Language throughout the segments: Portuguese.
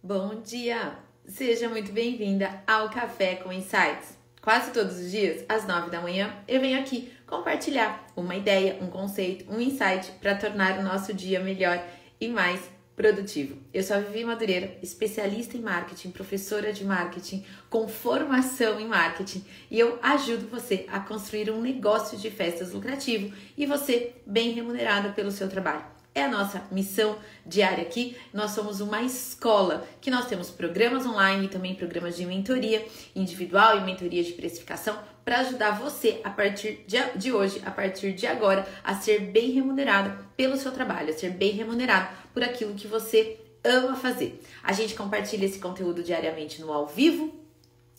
Bom dia! Seja muito bem-vinda ao Café com Insights. Quase todos os dias, às 9 da manhã, eu venho aqui compartilhar uma ideia, um conceito, um insight para tornar o nosso dia melhor e mais produtivo. Eu sou a Vivi Madureira, especialista em marketing, professora de marketing, com formação em marketing, e eu ajudo você a construir um negócio de festas lucrativo e você bem remunerada pelo seu trabalho. É a nossa missão diária aqui. Nós somos uma escola que nós temos programas online e também programas de mentoria individual e mentoria de precificação para ajudar você a partir de hoje, a partir de agora, a ser bem remunerado pelo seu trabalho, a ser bem remunerado por aquilo que você ama fazer. A gente compartilha esse conteúdo diariamente no ao vivo,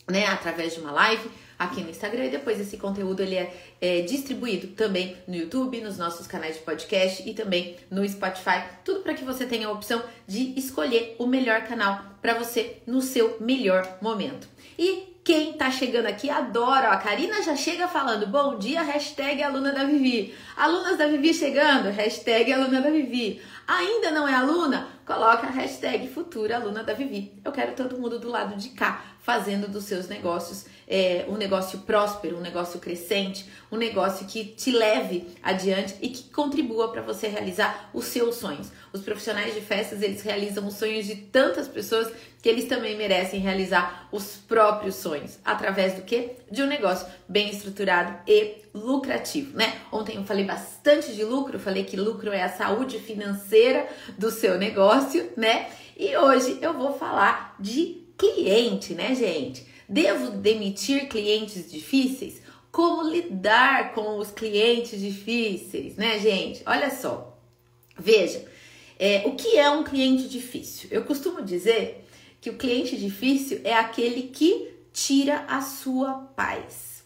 né, através de uma live aqui no Instagram e depois esse conteúdo ele é, é, distribuído também no YouTube, nos nossos canais de podcast e também no Spotify, tudo para que você tenha a opção de escolher o melhor canal para você no seu melhor momento. E quem tá chegando aqui adora, ó, a Karina já chega falando, bom dia, hashtag aluna da Vivi. Alunas da Vivi chegando, hashtag aluna da Vivi. Ainda não é aluna? Coloca a hashtag futura aluna da Vivi. Eu quero todo mundo do lado de cá, fazendo dos seus negócios é, um negócio próspero, um negócio crescente, um negócio que te leve adiante e que contribua para você realizar os seus sonhos. Os profissionais de festas, eles realizam os sonhos de tantas pessoas que eles também merecem realizar os próprios sonhos através do que? De um negócio bem estruturado e lucrativo, né? Ontem eu falei bastante de lucro, falei que lucro é a saúde financeira do seu negócio, né? E hoje eu vou falar de cliente, né, gente? Devo demitir clientes difíceis? Como lidar com os clientes difíceis, né, gente? Olha só. Veja, é, o que é um cliente difícil? Eu costumo dizer que o cliente difícil é aquele que tira a sua paz.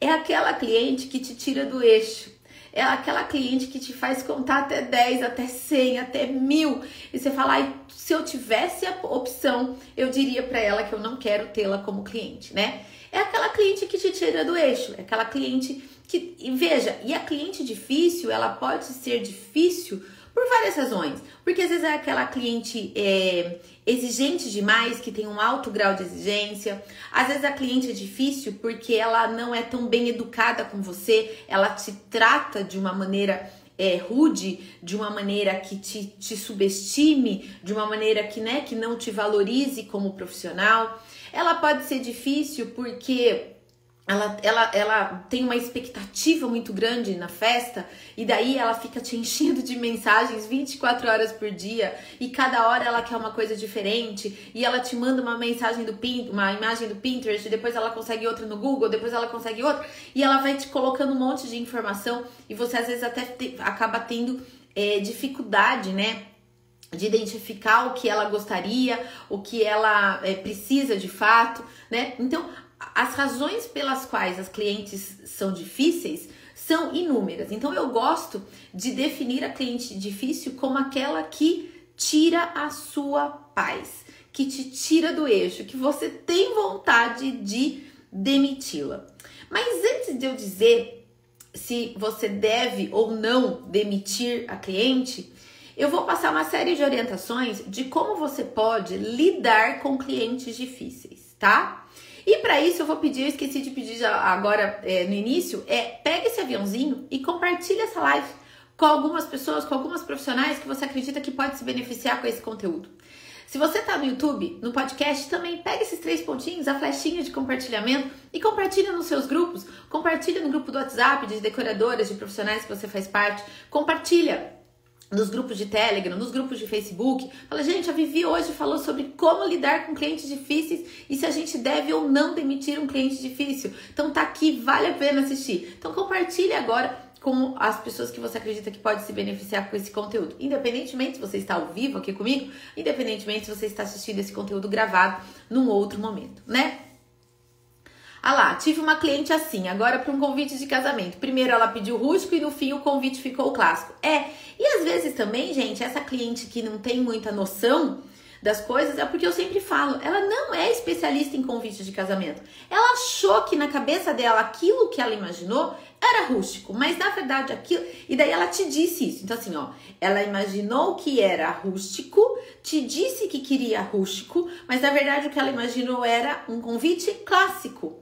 É aquela cliente que te tira do eixo. É aquela cliente que te faz contar até 10, até 100, até mil. E você fala, ai, se eu tivesse a opção, eu diria para ela que eu não quero tê-la como cliente, né? É aquela cliente que te tira do eixo, é aquela cliente que, e veja, e a cliente difícil, ela pode ser difícil por várias razões. Porque às vezes é aquela cliente é, exigente demais, que tem um alto grau de exigência. Às vezes a cliente é difícil porque ela não é tão bem educada com você, ela te trata de uma maneira é, rude, de uma maneira que te, te subestime, de uma maneira que, né, que não te valorize como profissional. Ela pode ser difícil porque ela, ela, ela tem uma expectativa muito grande na festa e daí ela fica te enchendo de mensagens 24 horas por dia e cada hora ela quer uma coisa diferente e ela te manda uma mensagem do Pin, uma imagem do Pinterest, depois ela consegue outra no Google, depois ela consegue outra e ela vai te colocando um monte de informação e você às vezes até te, acaba tendo é, dificuldade, né? de identificar o que ela gostaria, o que ela é, precisa de fato, né? Então as razões pelas quais as clientes são difíceis são inúmeras. Então eu gosto de definir a cliente difícil como aquela que tira a sua paz, que te tira do eixo, que você tem vontade de demiti-la. Mas antes de eu dizer se você deve ou não demitir a cliente, eu vou passar uma série de orientações de como você pode lidar com clientes difíceis, tá? E para isso eu vou pedir, eu esqueci de pedir já agora é, no início, é pega esse aviãozinho e compartilha essa live com algumas pessoas, com algumas profissionais que você acredita que pode se beneficiar com esse conteúdo. Se você está no YouTube, no podcast, também pega esses três pontinhos, a flechinha de compartilhamento e compartilha nos seus grupos. Compartilha no grupo do WhatsApp de decoradoras, de profissionais que você faz parte. Compartilha nos grupos de Telegram, nos grupos de Facebook. Fala, gente, a Vivi hoje falou sobre como lidar com clientes difíceis e se a gente deve ou não demitir um cliente difícil. Então tá aqui, vale a pena assistir. Então compartilhe agora com as pessoas que você acredita que pode se beneficiar com esse conteúdo. Independentemente se você está ao vivo aqui comigo, independentemente se você está assistindo esse conteúdo gravado num outro momento, né? Ah lá, tive uma cliente assim, agora para um convite de casamento. Primeiro ela pediu rústico e no fim o convite ficou clássico. É, e às vezes também, gente, essa cliente que não tem muita noção das coisas é porque eu sempre falo, ela não é especialista em convite de casamento. Ela achou que na cabeça dela aquilo que ela imaginou era rústico, mas na verdade aquilo. E daí ela te disse isso. Então, assim, ó, ela imaginou que era rústico, te disse que queria rústico, mas na verdade o que ela imaginou era um convite clássico.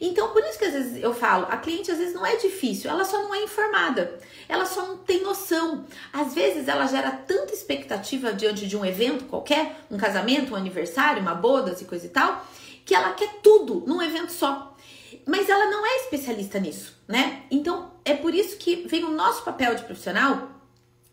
Então, por isso que às vezes eu falo, a cliente às vezes não é difícil, ela só não é informada, ela só não tem noção. Às vezes ela gera tanta expectativa diante de um evento qualquer, um casamento, um aniversário, uma bodas e coisa e tal, que ela quer tudo num evento só. Mas ela não é especialista nisso, né? Então, é por isso que vem o nosso papel de profissional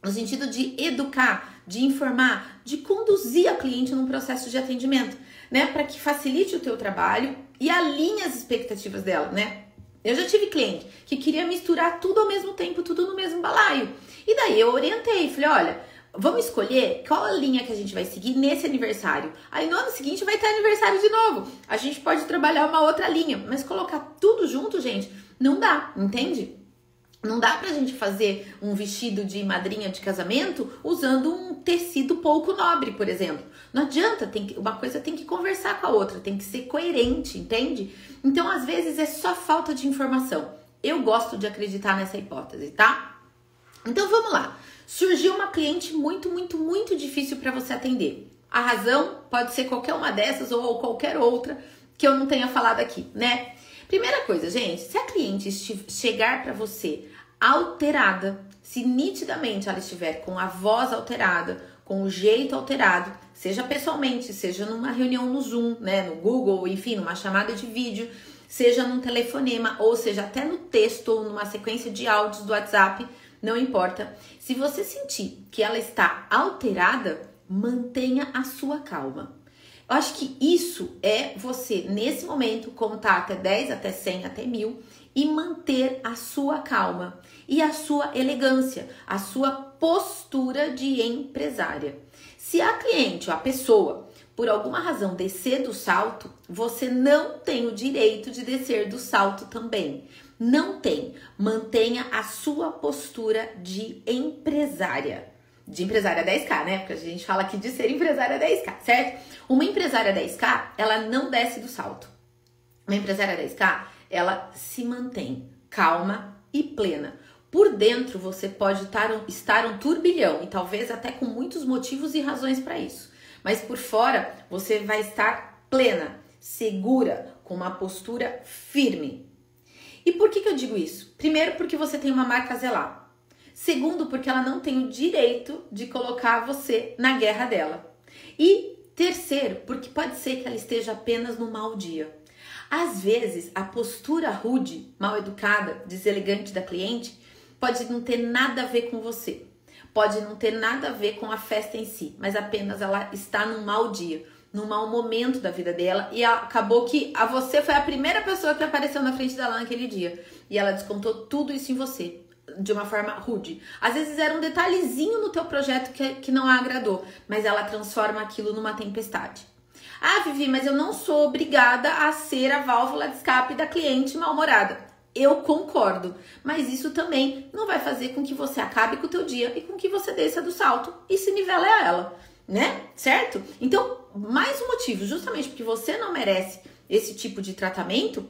no sentido de educar, de informar, de conduzir a cliente num processo de atendimento, né, para que facilite o teu trabalho e alinhe as expectativas dela, né? Eu já tive cliente que queria misturar tudo ao mesmo tempo, tudo no mesmo balaio. E daí eu orientei, falei, olha, vamos escolher qual a linha que a gente vai seguir nesse aniversário. Aí no ano seguinte vai ter aniversário de novo. A gente pode trabalhar uma outra linha, mas colocar tudo junto, gente, não dá, entende? Não dá pra gente fazer um vestido de madrinha de casamento usando um tecido pouco nobre, por exemplo. Não adianta, tem que, uma coisa tem que conversar com a outra, tem que ser coerente, entende? Então, às vezes, é só falta de informação. Eu gosto de acreditar nessa hipótese, tá? Então, vamos lá. Surgiu uma cliente muito, muito, muito difícil para você atender. A razão pode ser qualquer uma dessas ou qualquer outra que eu não tenha falado aqui, né? Primeira coisa, gente, se a cliente chegar para você alterada, se nitidamente ela estiver com a voz alterada, com o jeito alterado, seja pessoalmente, seja numa reunião no Zoom, né, no Google, enfim, numa chamada de vídeo, seja num telefonema, ou seja até no texto ou numa sequência de áudios do WhatsApp, não importa. Se você sentir que ela está alterada, mantenha a sua calma. Eu acho que isso é você, nesse momento, contar até 10, até 100, até mil e manter a sua calma e a sua elegância, a sua postura de empresária. Se a cliente ou a pessoa, por alguma razão, descer do salto, você não tem o direito de descer do salto também. Não tem. Mantenha a sua postura de empresária de empresária 10K, né? Porque a gente fala aqui de ser empresária 10K, certo? Uma empresária 10K, ela não desce do salto. Uma empresária 10K, ela se mantém calma e plena. Por dentro você pode estar um turbilhão e talvez até com muitos motivos e razões para isso. Mas por fora você vai estar plena, segura, com uma postura firme. E por que, que eu digo isso? Primeiro, porque você tem uma marca zelar. Segundo, porque ela não tem o direito de colocar você na guerra dela. E terceiro, porque pode ser que ela esteja apenas no mau dia. Às vezes, a postura rude, mal educada, deselegante da cliente pode não ter nada a ver com você. Pode não ter nada a ver com a festa em si, mas apenas ela está num mau dia, num mau momento da vida dela e acabou que a você foi a primeira pessoa que apareceu na frente dela naquele dia e ela descontou tudo isso em você de uma forma rude. Às vezes era um detalhezinho no teu projeto que, que não a agradou, mas ela transforma aquilo numa tempestade. Ah, Vivi, mas eu não sou obrigada a ser a válvula de escape da cliente mal-humorada. Eu concordo, mas isso também não vai fazer com que você acabe com o teu dia e com que você desça do salto e se nivele a ela, né? Certo? Então, mais um motivo, justamente porque você não merece esse tipo de tratamento,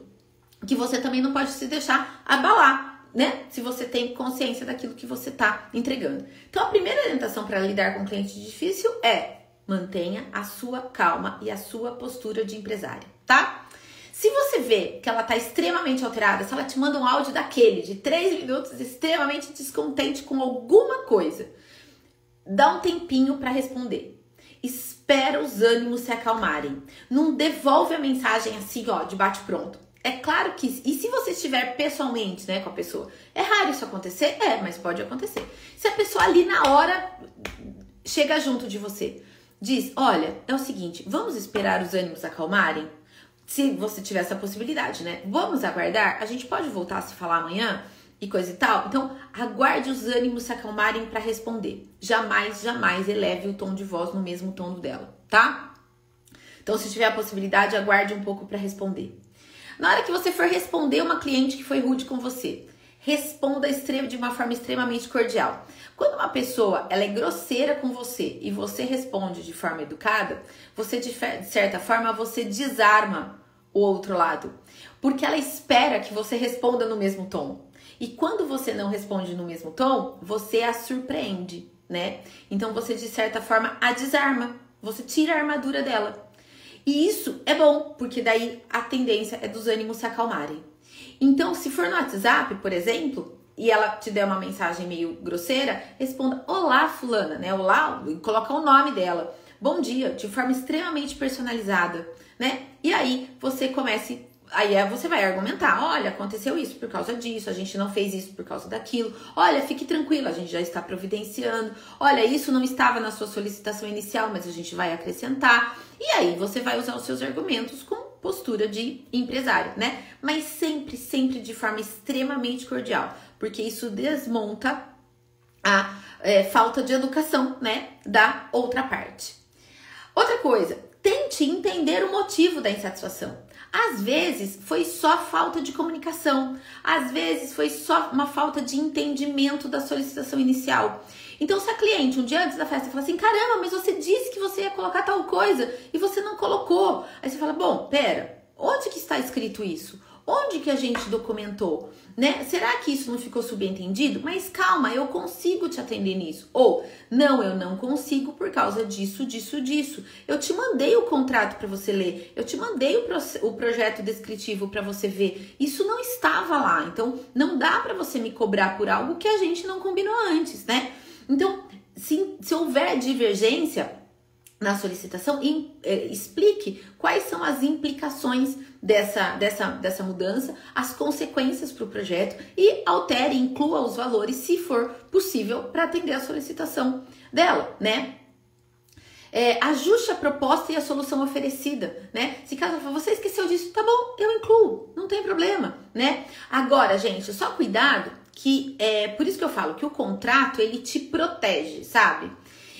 que você também não pode se deixar abalar né? Se você tem consciência daquilo que você está entregando. Então, a primeira orientação para lidar com cliente difícil é mantenha a sua calma e a sua postura de empresária, tá? Se você vê que ela está extremamente alterada, se ela te manda um áudio daquele de 3 minutos extremamente descontente com alguma coisa, dá um tempinho para responder. Espera os ânimos se acalmarem. Não devolve a mensagem assim, ó, de bate pronto. É claro que. E se você estiver pessoalmente, né, com a pessoa? É raro isso acontecer? É, mas pode acontecer. Se a pessoa ali na hora chega junto de você, diz: Olha, é o seguinte, vamos esperar os ânimos acalmarem? Se você tiver essa possibilidade, né? Vamos aguardar? A gente pode voltar a se falar amanhã? E coisa e tal. Então, aguarde os ânimos se acalmarem para responder. Jamais, jamais eleve o tom de voz no mesmo tom dela, tá? Então, se tiver a possibilidade, aguarde um pouco para responder. Na hora que você for responder uma cliente que foi rude com você, responda de uma forma extremamente cordial. Quando uma pessoa ela é grosseira com você e você responde de forma educada, você de certa forma você desarma o outro lado, porque ela espera que você responda no mesmo tom. E quando você não responde no mesmo tom, você a surpreende, né? Então você de certa forma a desarma, você tira a armadura dela. E isso é bom, porque daí a tendência é dos ânimos se acalmarem. Então, se for no WhatsApp, por exemplo, e ela te der uma mensagem meio grosseira, responda: Olá, Fulana, né? Olá, e coloca o nome dela. Bom dia, de forma extremamente personalizada, né? E aí você comece. Aí é, você vai argumentar: olha, aconteceu isso por causa disso, a gente não fez isso por causa daquilo. Olha, fique tranquilo, a gente já está providenciando. Olha, isso não estava na sua solicitação inicial, mas a gente vai acrescentar. E aí você vai usar os seus argumentos com postura de empresário, né? Mas sempre, sempre de forma extremamente cordial porque isso desmonta a é, falta de educação, né, da outra parte. Outra coisa, tente entender o motivo da insatisfação. Às vezes foi só falta de comunicação, às vezes foi só uma falta de entendimento da solicitação inicial. Então, se a cliente um dia antes da festa fala assim: caramba, mas você disse que você ia colocar tal coisa e você não colocou. Aí você fala: bom, pera, onde que está escrito isso? Onde que a gente documentou? Né? Será que isso não ficou subentendido? Mas calma, eu consigo te atender nisso. Ou não, eu não consigo por causa disso, disso, disso. Eu te mandei o contrato para você ler. Eu te mandei o, pro, o projeto descritivo para você ver. Isso não estava lá. Então, não dá para você me cobrar por algo que a gente não combinou antes, né? Então, se, se houver divergência, na solicitação e é, explique quais são as implicações dessa, dessa, dessa mudança, as consequências para o projeto e altere, inclua os valores, se for possível, para atender a solicitação dela, né? É, ajuste a proposta e a solução oferecida, né? Se caso você esqueceu disso, tá bom, eu incluo, não tem problema, né? Agora, gente, só cuidado que é por isso que eu falo que o contrato ele te protege, sabe?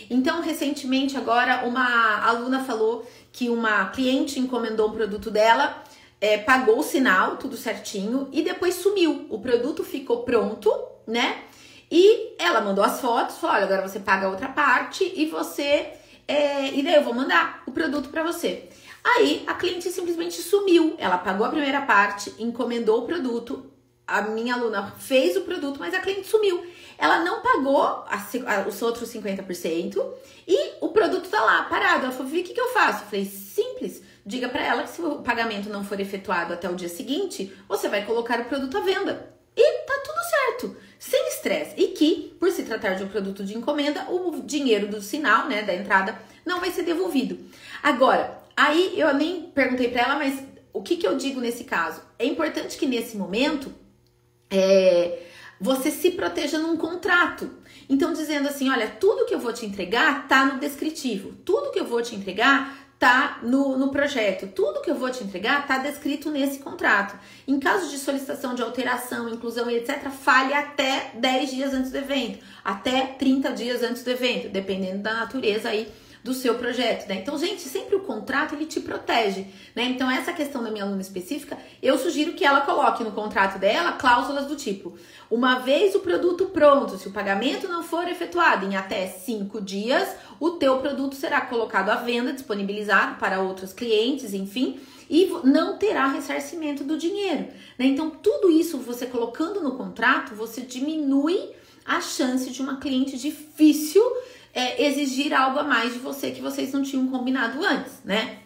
Então, recentemente, agora, uma aluna falou que uma cliente encomendou um produto dela, é, pagou o sinal, tudo certinho, e depois sumiu. O produto ficou pronto, né? E ela mandou as fotos, falou: olha, agora você paga a outra parte e você. É, e daí eu vou mandar o produto para você. Aí a cliente simplesmente sumiu. Ela pagou a primeira parte, encomendou o produto, a minha aluna fez o produto, mas a cliente sumiu ela não pagou a, a, os outros 50% e o produto tá lá, parado. Ela falou, o que, que eu faço? Eu falei, simples. Diga para ela que se o pagamento não for efetuado até o dia seguinte, você vai colocar o produto à venda. E tá tudo certo, sem estresse. E que, por se tratar de um produto de encomenda, o dinheiro do sinal, né, da entrada, não vai ser devolvido. Agora, aí eu nem perguntei para ela, mas o que, que eu digo nesse caso? É importante que nesse momento é, você se proteja num contrato. Então, dizendo assim: olha, tudo que eu vou te entregar tá no descritivo, tudo que eu vou te entregar tá no, no projeto, tudo que eu vou te entregar tá descrito nesse contrato. Em caso de solicitação de alteração, inclusão e etc., fale até 10 dias antes do evento, até 30 dias antes do evento, dependendo da natureza aí do seu projeto, né? Então, gente, sempre o contrato ele te protege, né? Então, essa questão da minha aluna específica, eu sugiro que ela coloque no contrato dela cláusulas do tipo: uma vez o produto pronto, se o pagamento não for efetuado em até cinco dias, o teu produto será colocado à venda, disponibilizado para outros clientes, enfim, e não terá ressarcimento do dinheiro, né? Então, tudo isso você colocando no contrato, você diminui a chance de uma cliente difícil é, exigir algo a mais de você que vocês não tinham combinado antes, né?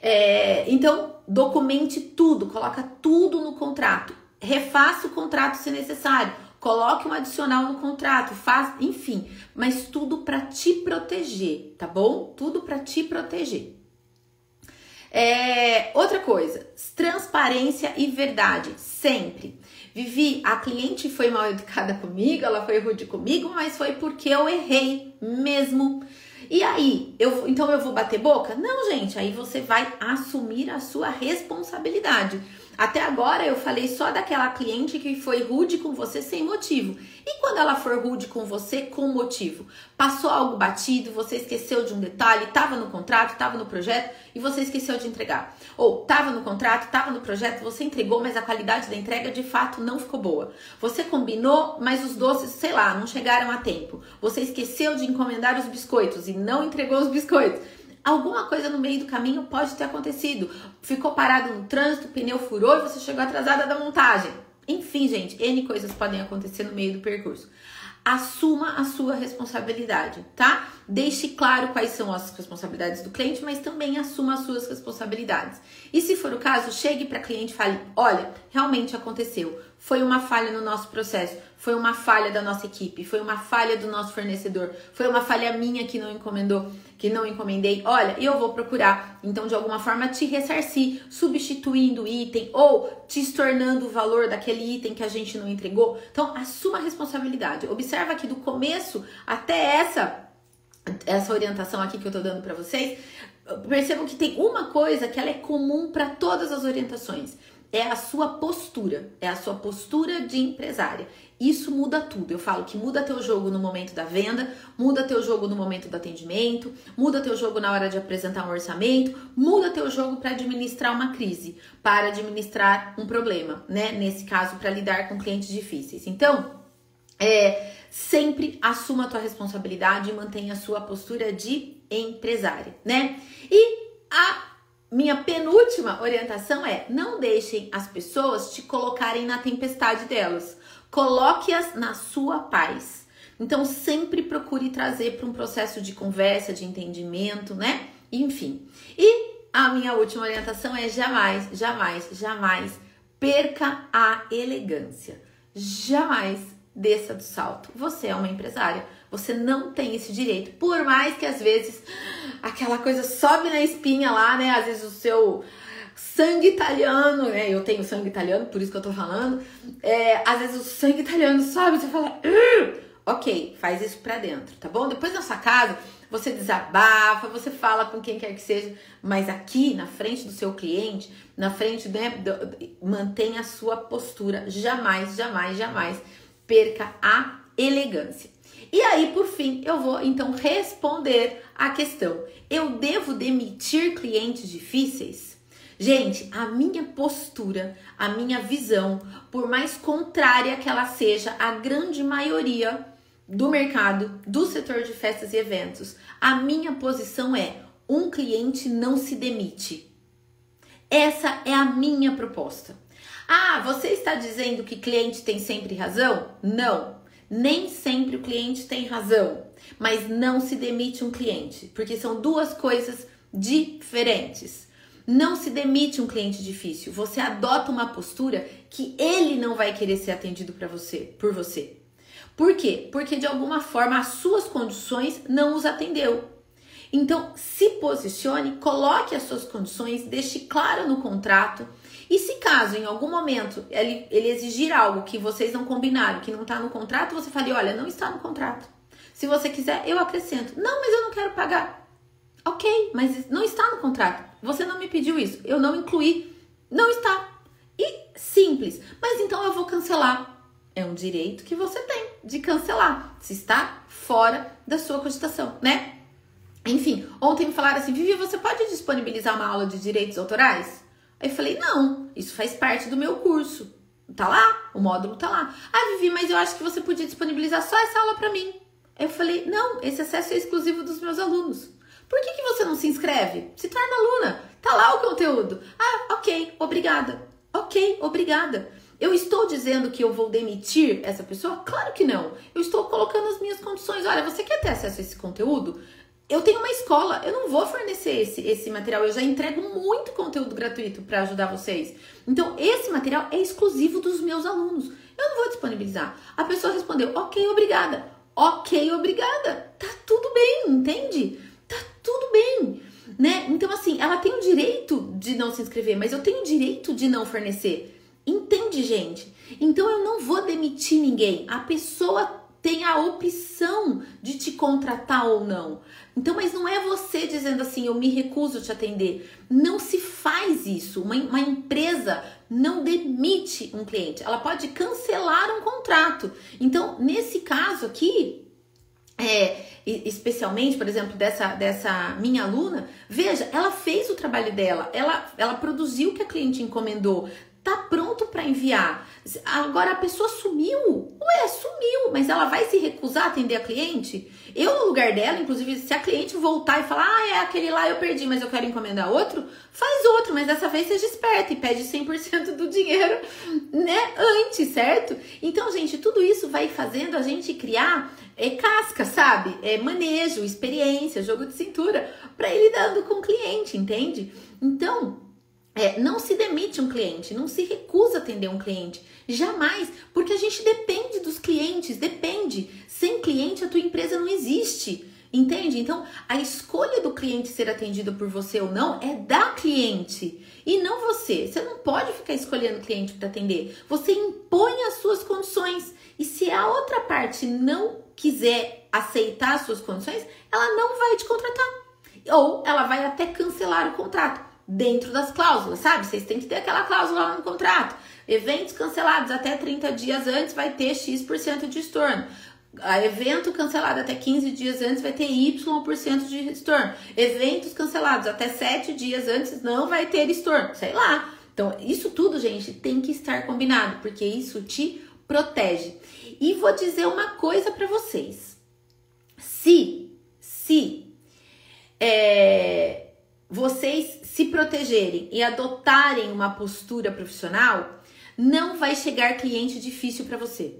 É, então, documente tudo, coloca tudo no contrato, refaça o contrato se necessário, coloque um adicional no contrato, faz, enfim, mas tudo para te proteger, tá bom? Tudo para te proteger. É, outra coisa, transparência e verdade, sempre. Vivi, a cliente foi mal educada comigo, ela foi rude comigo, mas foi porque eu errei mesmo. E aí, eu, então eu vou bater boca? Não, gente, aí você vai assumir a sua responsabilidade. Até agora eu falei só daquela cliente que foi rude com você sem motivo. E quando ela for rude com você com motivo? Passou algo batido, você esqueceu de um detalhe, estava no contrato, estava no projeto e você esqueceu de entregar. Ou estava no contrato, estava no projeto, você entregou, mas a qualidade da entrega de fato não ficou boa. Você combinou, mas os doces, sei lá, não chegaram a tempo. Você esqueceu de encomendar os biscoitos e não entregou os biscoitos. Alguma coisa no meio do caminho pode ter acontecido. Ficou parado no trânsito, o pneu furou e você chegou atrasada da montagem. Enfim, gente, N coisas podem acontecer no meio do percurso. Assuma a sua responsabilidade, tá? Deixe claro quais são as responsabilidades do cliente, mas também assuma as suas responsabilidades. E se for o caso, chegue para cliente e fale: olha, realmente aconteceu. Foi uma falha no nosso processo, foi uma falha da nossa equipe, foi uma falha do nosso fornecedor, foi uma falha minha que não encomendou, que não encomendei. Olha, eu vou procurar, então de alguma forma te ressarcir, substituindo o item ou te estornando o valor daquele item que a gente não entregou. Então, assuma a responsabilidade. Observa que do começo até essa essa orientação aqui que eu tô dando para vocês, percebam que tem uma coisa que ela é comum para todas as orientações é a sua postura, é a sua postura de empresária. Isso muda tudo. Eu falo que muda teu jogo no momento da venda, muda teu jogo no momento do atendimento, muda teu jogo na hora de apresentar um orçamento, muda teu jogo para administrar uma crise, para administrar um problema, né? Nesse caso, para lidar com clientes difíceis. Então, é, sempre assuma a tua responsabilidade e mantenha a sua postura de empresária, né? E a minha penúltima orientação é: não deixem as pessoas te colocarem na tempestade delas. Coloque-as na sua paz. Então, sempre procure trazer para um processo de conversa, de entendimento, né? Enfim. E a minha última orientação é: jamais, jamais, jamais perca a elegância. Jamais desça do salto. Você é uma empresária. Você não tem esse direito. Por mais que às vezes aquela coisa sobe na espinha lá, né? Às vezes o seu sangue italiano, né? Eu tenho sangue italiano, por isso que eu tô falando. É, às vezes o sangue italiano sobe e você fala. Ok, faz isso pra dentro, tá bom? Depois na sua casa, você desabafa, você fala com quem quer que seja, mas aqui na frente do seu cliente, na frente, né, mantenha a sua postura. Jamais, jamais, jamais perca a elegância. E aí, por fim, eu vou então responder a questão: eu devo demitir clientes difíceis? Gente, a minha postura, a minha visão, por mais contrária que ela seja à grande maioria do mercado, do setor de festas e eventos, a minha posição é: um cliente não se demite. Essa é a minha proposta. Ah, você está dizendo que cliente tem sempre razão? Não. Nem sempre o cliente tem razão, mas não se demite um cliente, porque são duas coisas diferentes. Não se demite um cliente difícil, você adota uma postura que ele não vai querer ser atendido para você, por você. Por quê? Porque de alguma forma as suas condições não os atendeu. Então, se posicione, coloque as suas condições, deixe claro no contrato e se caso em algum momento ele, ele exigir algo que vocês não combinaram, que não está no contrato, você fale: olha, não está no contrato. Se você quiser, eu acrescento. Não, mas eu não quero pagar. Ok, mas não está no contrato. Você não me pediu isso. Eu não incluí. Não está. E simples. Mas então eu vou cancelar. É um direito que você tem de cancelar. Se está fora da sua cogitação, né? Enfim, ontem me falaram assim: Vivi, você pode disponibilizar uma aula de direitos autorais? Aí eu falei, não, isso faz parte do meu curso. Tá lá, o módulo tá lá. Ah, Vivi, mas eu acho que você podia disponibilizar só essa aula para mim. Aí eu falei, não, esse acesso é exclusivo dos meus alunos. Por que, que você não se inscreve? Se torna aluna. Tá lá o conteúdo. Ah, ok, obrigada. Ok, obrigada. Eu estou dizendo que eu vou demitir essa pessoa? Claro que não. Eu estou colocando as minhas condições. Olha, você quer ter acesso a esse conteúdo? Eu tenho uma escola, eu não vou fornecer esse, esse material, eu já entrego muito conteúdo gratuito para ajudar vocês. Então, esse material é exclusivo dos meus alunos. Eu não vou disponibilizar. A pessoa respondeu, ok, obrigada. Ok, obrigada. Tá tudo bem, entende? Tá tudo bem. Né? Então, assim, ela tem o direito de não se inscrever, mas eu tenho o direito de não fornecer. Entende, gente? Então eu não vou demitir ninguém. A pessoa tem a opção de te contratar ou não. Então, mas não é você dizendo assim, eu me recuso a te atender. Não se faz isso. Uma, uma empresa não demite um cliente, ela pode cancelar um contrato. Então, nesse caso aqui, é, especialmente, por exemplo, dessa, dessa minha aluna, veja, ela fez o trabalho dela, ela, ela produziu o que a cliente encomendou, tá pronto para enviar. Agora a pessoa sumiu. Ué, sumiu, mas ela vai se recusar a atender a cliente? Eu, no lugar dela, inclusive, se a cliente voltar e falar, ah, é aquele lá eu perdi, mas eu quero encomendar outro, faz outro, mas dessa vez seja esperta e pede 100% do dinheiro, né, antes, certo? Então, gente, tudo isso vai fazendo a gente criar é, casca, sabe? É manejo, experiência, jogo de cintura, para ir lidando com o cliente, entende? Então, é, não se demite um cliente, não se recusa atender um cliente. Jamais, porque a gente depende dos clientes, depende. Sem cliente, a tua empresa não existe. Entende? Então, a escolha do cliente ser atendido por você ou não é da cliente e não você. Você não pode ficar escolhendo cliente para atender. Você impõe as suas condições. E se a outra parte não quiser aceitar as suas condições, ela não vai te contratar. Ou ela vai até cancelar o contrato dentro das cláusulas, sabe? Vocês têm que ter aquela cláusula lá no contrato. Eventos cancelados até 30 dias antes vai ter X% de estorno. Evento cancelado até 15 dias antes vai ter Y% de estorno. Eventos cancelados até 7 dias antes não vai ter estorno. Sei lá. Então, isso tudo, gente, tem que estar combinado, porque isso te protege. E vou dizer uma coisa para vocês. Se, se é, vocês se protegerem e adotarem uma postura profissional, não vai chegar cliente difícil para você.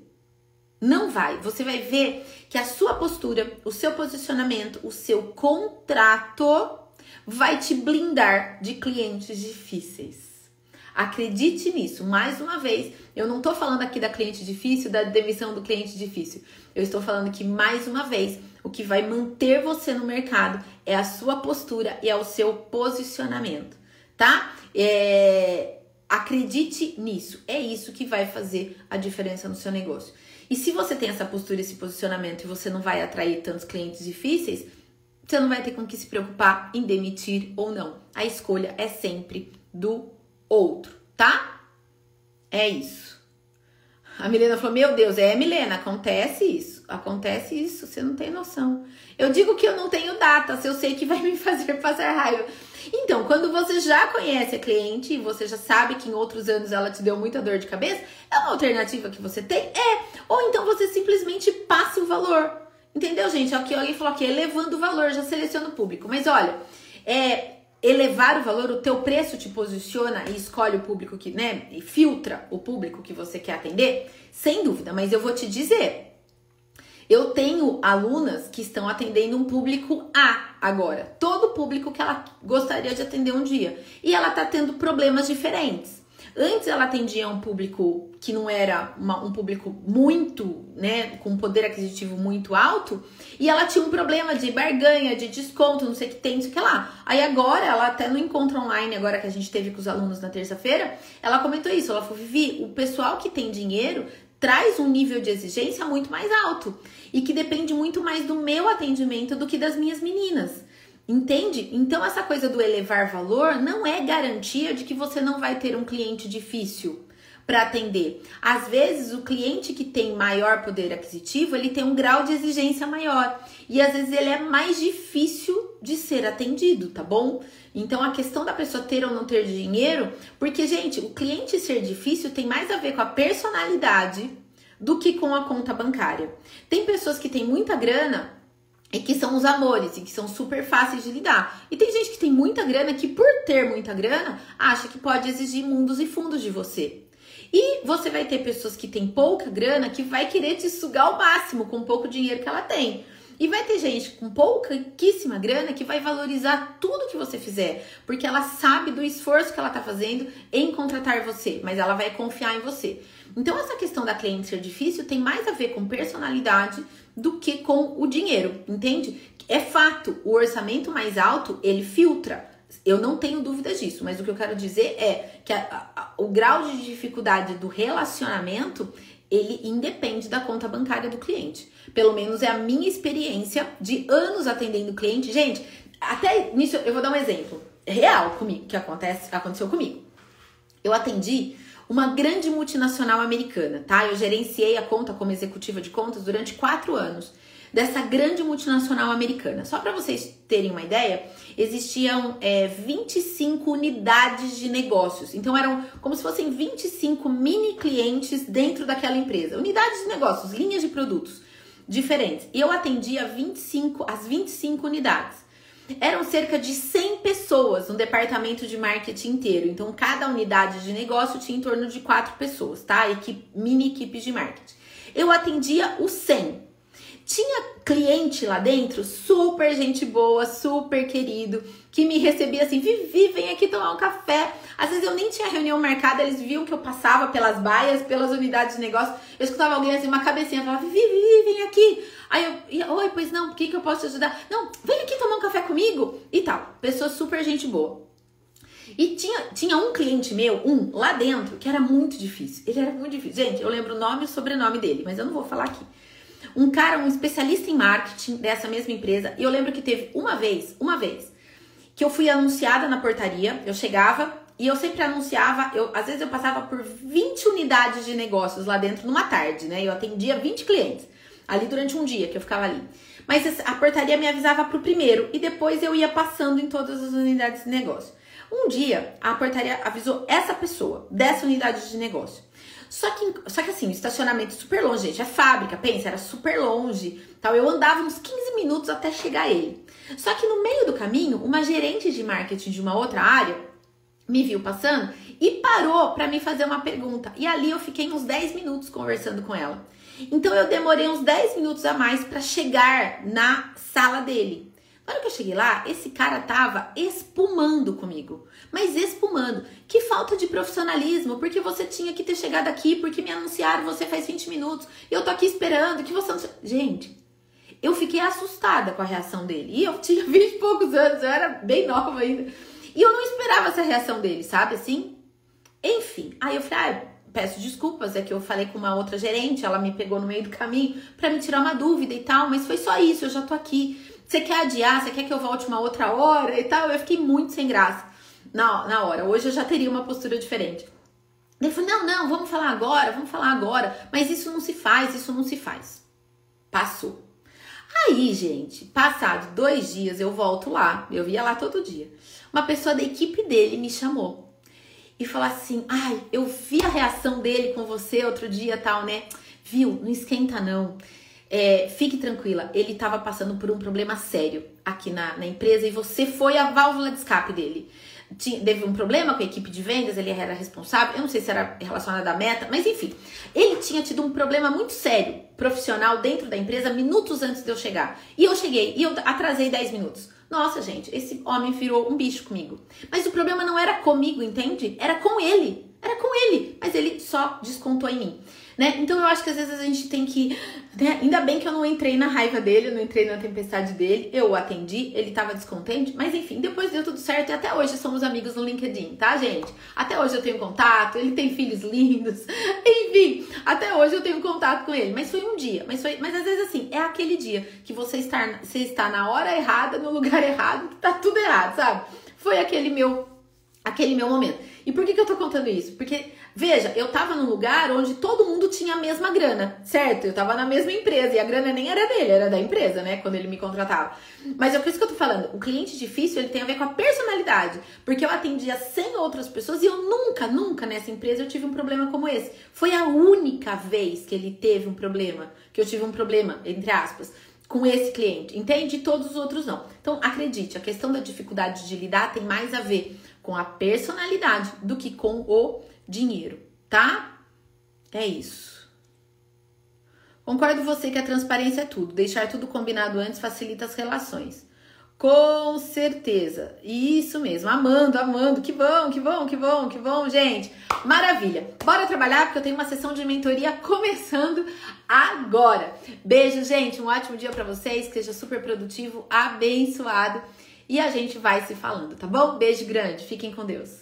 Não vai. Você vai ver que a sua postura, o seu posicionamento, o seu contrato vai te blindar de clientes difíceis. Acredite nisso. Mais uma vez, eu não estou falando aqui da cliente difícil, da demissão do cliente difícil. Eu estou falando que mais uma vez o que vai manter você no mercado é a sua postura e é o seu posicionamento, tá? É... Acredite nisso, é isso que vai fazer a diferença no seu negócio. E se você tem essa postura, esse posicionamento e você não vai atrair tantos clientes difíceis, você não vai ter com que se preocupar em demitir ou não. A escolha é sempre do outro, tá? É isso. A Milena falou: Meu Deus, é Milena, acontece isso. Acontece isso, você não tem noção. Eu digo que eu não tenho datas, eu sei que vai me fazer passar raiva. Então, quando você já conhece a cliente e você já sabe que em outros anos ela te deu muita dor de cabeça, é uma alternativa que você tem? É. Ou então você simplesmente passa o valor. Entendeu, gente? Aqui alguém falou aqui, elevando o valor, já seleciona o público. Mas olha, é, elevar o valor, o teu preço te posiciona e escolhe o público que, né, e filtra o público que você quer atender, sem dúvida, mas eu vou te dizer, eu tenho alunas que estão atendendo um público A agora, todo público que ela gostaria de atender um dia, e ela tá tendo problemas diferentes. Antes ela atendia um público que não era uma, um público muito, né, com poder aquisitivo muito alto, e ela tinha um problema de barganha, de desconto, não sei o que tem, não sei o que lá. Aí agora, ela até no encontro online, agora que a gente teve com os alunos na terça-feira, ela comentou isso. Ela falou: Vivi, o pessoal que tem dinheiro traz um nível de exigência muito mais alto e que depende muito mais do meu atendimento do que das minhas meninas. Entende? Então, essa coisa do elevar valor não é garantia de que você não vai ter um cliente difícil para atender. Às vezes, o cliente que tem maior poder aquisitivo, ele tem um grau de exigência maior e às vezes ele é mais difícil de ser atendido, tá bom? Então, a questão da pessoa ter ou não ter dinheiro, porque gente, o cliente ser difícil tem mais a ver com a personalidade do que com a conta bancária. Tem pessoas que têm muita grana e que são os amores e que são super fáceis de lidar. E tem gente que tem muita grana que, por ter muita grana, acha que pode exigir mundos e fundos de você. E você vai ter pessoas que têm pouca grana que vai querer te sugar ao máximo com pouco dinheiro que ela tem. E vai ter gente com pouquíssima grana que vai valorizar tudo que você fizer, porque ela sabe do esforço que ela tá fazendo em contratar você, mas ela vai confiar em você. Então, essa questão da cliente ser difícil tem mais a ver com personalidade do que com o dinheiro, entende? É fato, o orçamento mais alto ele filtra. Eu não tenho dúvidas disso, mas o que eu quero dizer é que a, a, o grau de dificuldade do relacionamento ele independe da conta bancária do cliente. Pelo menos é a minha experiência de anos atendendo cliente. Gente, até nisso eu vou dar um exemplo real comigo, que acontece, aconteceu comigo. Eu atendi uma grande multinacional americana, tá? Eu gerenciei a conta como executiva de contas durante quatro anos dessa grande multinacional americana. Só para vocês terem uma ideia, existiam é, 25 unidades de negócios. Então eram como se fossem 25 mini clientes dentro daquela empresa. Unidades de negócios, linhas de produtos diferentes. E eu atendia 25, as 25 unidades. Eram cerca de 100 pessoas no departamento de marketing inteiro. Então, cada unidade de negócio tinha em torno de quatro pessoas, tá? Equipe, mini equipes de marketing. Eu atendia os 100. Tinha cliente lá dentro, super gente boa, super querido, que me recebia assim: Vivi, vem aqui tomar um café. Às vezes eu nem tinha reunião marcada, eles viam que eu passava pelas baias, pelas unidades de negócio. Eu escutava alguém assim, uma cabecinha, falava: Vivi, Vivi, vem aqui. Aí eu ia, oi, pois não, o que, que eu posso te ajudar? Não, vem aqui tomar um café comigo e tal. Pessoa super gente boa. E tinha, tinha um cliente meu, um, lá dentro, que era muito difícil. Ele era muito difícil. Gente, eu lembro o nome e o sobrenome dele, mas eu não vou falar aqui um cara, um especialista em marketing dessa mesma empresa. E eu lembro que teve uma vez, uma vez, que eu fui anunciada na portaria, eu chegava e eu sempre anunciava, eu, às vezes eu passava por 20 unidades de negócios lá dentro numa tarde, né? Eu atendia 20 clientes ali durante um dia que eu ficava ali. Mas a portaria me avisava pro primeiro e depois eu ia passando em todas as unidades de negócio. Um dia a portaria avisou essa pessoa dessa unidade de negócio. Só que, só que assim, o estacionamento super longe, gente, é fábrica, pensa, era super longe, tal. Eu andava uns 15 minutos até chegar ele. Só que no meio do caminho, uma gerente de marketing de uma outra área me viu passando e parou para me fazer uma pergunta. E ali eu fiquei uns 10 minutos conversando com ela. Então eu demorei uns 10 minutos a mais para chegar na sala dele. Hora que eu cheguei lá, esse cara tava espumando comigo. Mas espumando. Que falta de profissionalismo, porque você tinha que ter chegado aqui, porque me anunciaram, você faz 20 minutos, e eu tô aqui esperando, que você não... Gente, eu fiquei assustada com a reação dele. E eu tinha 20 e poucos anos, eu era bem nova ainda. E eu não esperava essa reação dele, sabe assim? Enfim, aí eu falei, ah, peço desculpas, é que eu falei com uma outra gerente, ela me pegou no meio do caminho para me tirar uma dúvida e tal, mas foi só isso, eu já tô aqui. Você quer adiar? Você quer que eu volte uma outra hora e tal? Eu fiquei muito sem graça na, na hora. Hoje eu já teria uma postura diferente. Ele falou: não, não, vamos falar agora, vamos falar agora. Mas isso não se faz, isso não se faz. Passou. Aí, gente, passado dois dias, eu volto lá. Eu via lá todo dia. Uma pessoa da equipe dele me chamou e falou assim: ai, eu vi a reação dele com você outro dia, tal, né? Viu? Não esquenta, não. É, fique tranquila, ele estava passando por um problema sério aqui na, na, empresa e você foi a válvula de escape dele. Tinha, teve um problema com a equipe de vendas, ele era responsável, eu não sei se era relacionado à meta, mas enfim, ele tinha tido um problema muito sério profissional dentro da empresa minutos antes de eu chegar. E eu cheguei e eu atrasei 10 minutos. Nossa, gente, esse homem virou um bicho comigo. Mas o problema não era comigo, entende? Era com ele. Era com ele, mas ele só descontou em mim né? Então eu acho que às vezes a gente tem que. Né? Ainda bem que eu não entrei na raiva dele, eu não entrei na tempestade dele, eu o atendi, ele tava descontente, mas enfim, depois deu tudo certo e até hoje somos amigos no LinkedIn, tá, gente? Até hoje eu tenho contato, ele tem filhos lindos, enfim, até hoje eu tenho contato com ele, mas foi um dia, mas foi, mas às vezes assim, é aquele dia que você está, você está na hora errada, no lugar errado, que tá tudo errado, sabe? Foi aquele meu, aquele meu momento. E por que, que eu tô contando isso? Porque Veja, eu tava num lugar onde todo mundo tinha a mesma grana, certo? Eu tava na mesma empresa e a grana nem era dele, era da empresa, né? Quando ele me contratava. Mas é por isso que eu tô falando, o cliente difícil ele tem a ver com a personalidade, porque eu atendia 100 outras pessoas e eu nunca, nunca nessa empresa eu tive um problema como esse. Foi a única vez que ele teve um problema, que eu tive um problema, entre aspas com esse cliente, entende? Todos os outros não. Então, acredite, a questão da dificuldade de lidar tem mais a ver com a personalidade do que com o dinheiro, tá? É isso. Concordo você que a transparência é tudo. Deixar tudo combinado antes facilita as relações. Com certeza. Isso mesmo. Amando, amando. Que bom, que bom, que bom, que bom, gente. Maravilha. Bora trabalhar porque eu tenho uma sessão de mentoria começando agora. Beijo, gente. Um ótimo dia para vocês. Que seja super produtivo, abençoado. E a gente vai se falando, tá bom? Beijo grande. Fiquem com Deus.